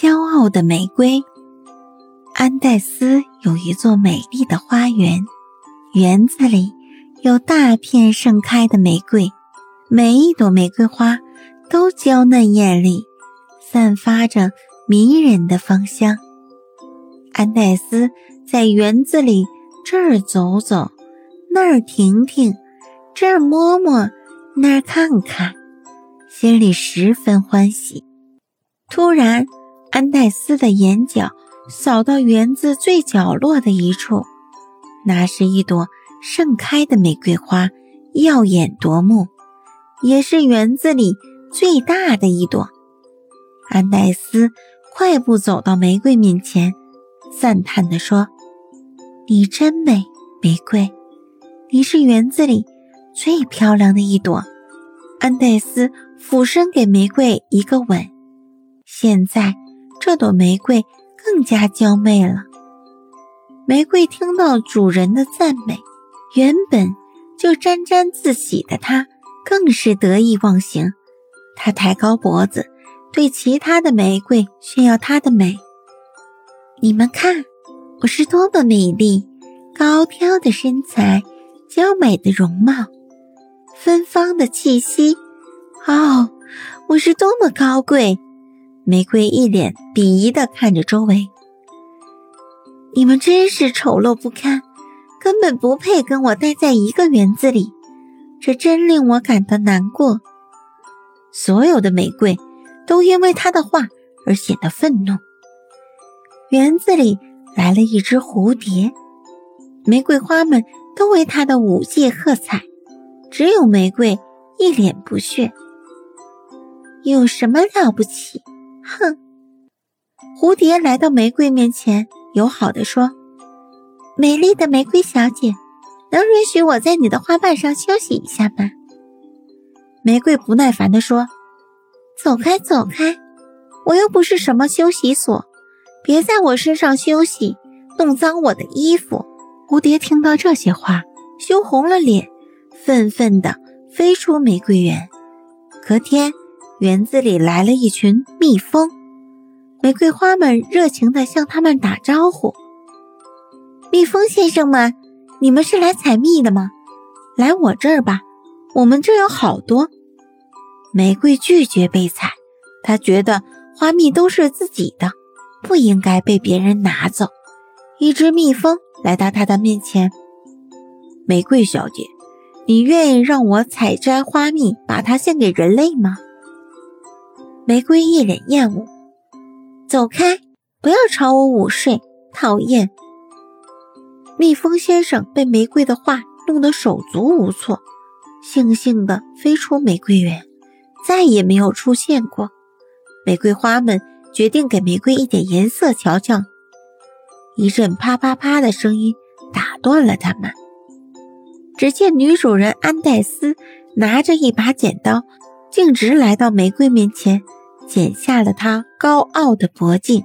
骄傲的玫瑰。安黛斯有一座美丽的花园，园子里有大片盛开的玫瑰，每一朵玫瑰花都娇嫩艳丽，散发着迷人的芳香。安黛斯在园子里这儿走走，那儿停停，这儿摸摸，那儿看看，心里十分欢喜。突然，安黛斯的眼角扫到园子最角落的一处，那是一朵盛开的玫瑰花，耀眼夺目，也是园子里最大的一朵。安黛斯快步走到玫瑰面前，赞叹地说：“你真美，玫瑰，你是园子里最漂亮的一朵。”安黛斯俯身给玫瑰一个吻。现在，这朵玫瑰更加娇媚了。玫瑰听到主人的赞美，原本就沾沾自喜的它，更是得意忘形。它抬高脖子，对其他的玫瑰炫耀它的美。你们看，我是多么美丽！高挑的身材，娇美的容貌，芬芳的气息。哦，我是多么高贵！玫瑰一脸鄙夷地看着周围，你们真是丑陋不堪，根本不配跟我待在一个园子里，这真令我感到难过。所有的玫瑰都因为他的话而显得愤怒。园子里来了一只蝴蝶，玫瑰花们都为他的舞技喝彩，只有玫瑰一脸不屑。有什么了不起？哼！蝴蝶来到玫瑰面前，友好的说：“美丽的玫瑰小姐，能允许我在你的花瓣上休息一下吗？”玫瑰不耐烦的说：“走开，走开！我又不是什么休息所，别在我身上休息，弄脏我的衣服。”蝴蝶听到这些话，羞红了脸，愤愤的飞出玫瑰园。隔天。园子里来了一群蜜蜂，玫瑰花们热情地向他们打招呼：“蜜蜂先生们，你们是来采蜜的吗？来我这儿吧，我们这有好多。”玫瑰拒绝被采，他觉得花蜜都是自己的，不应该被别人拿走。一只蜜蜂来到他的面前：“玫瑰小姐，你愿意让我采摘花蜜，把它献给人类吗？”玫瑰一脸厌恶，走开！不要吵我午睡，讨厌！蜜蜂先生被玫瑰的话弄得手足无措，悻悻地飞出玫瑰园，再也没有出现过。玫瑰花们决定给玫瑰一点颜色瞧瞧。一阵啪啪啪的声音打断了他们。只见女主人安黛斯拿着一把剪刀，径直来到玫瑰面前。剪下了他高傲的脖颈。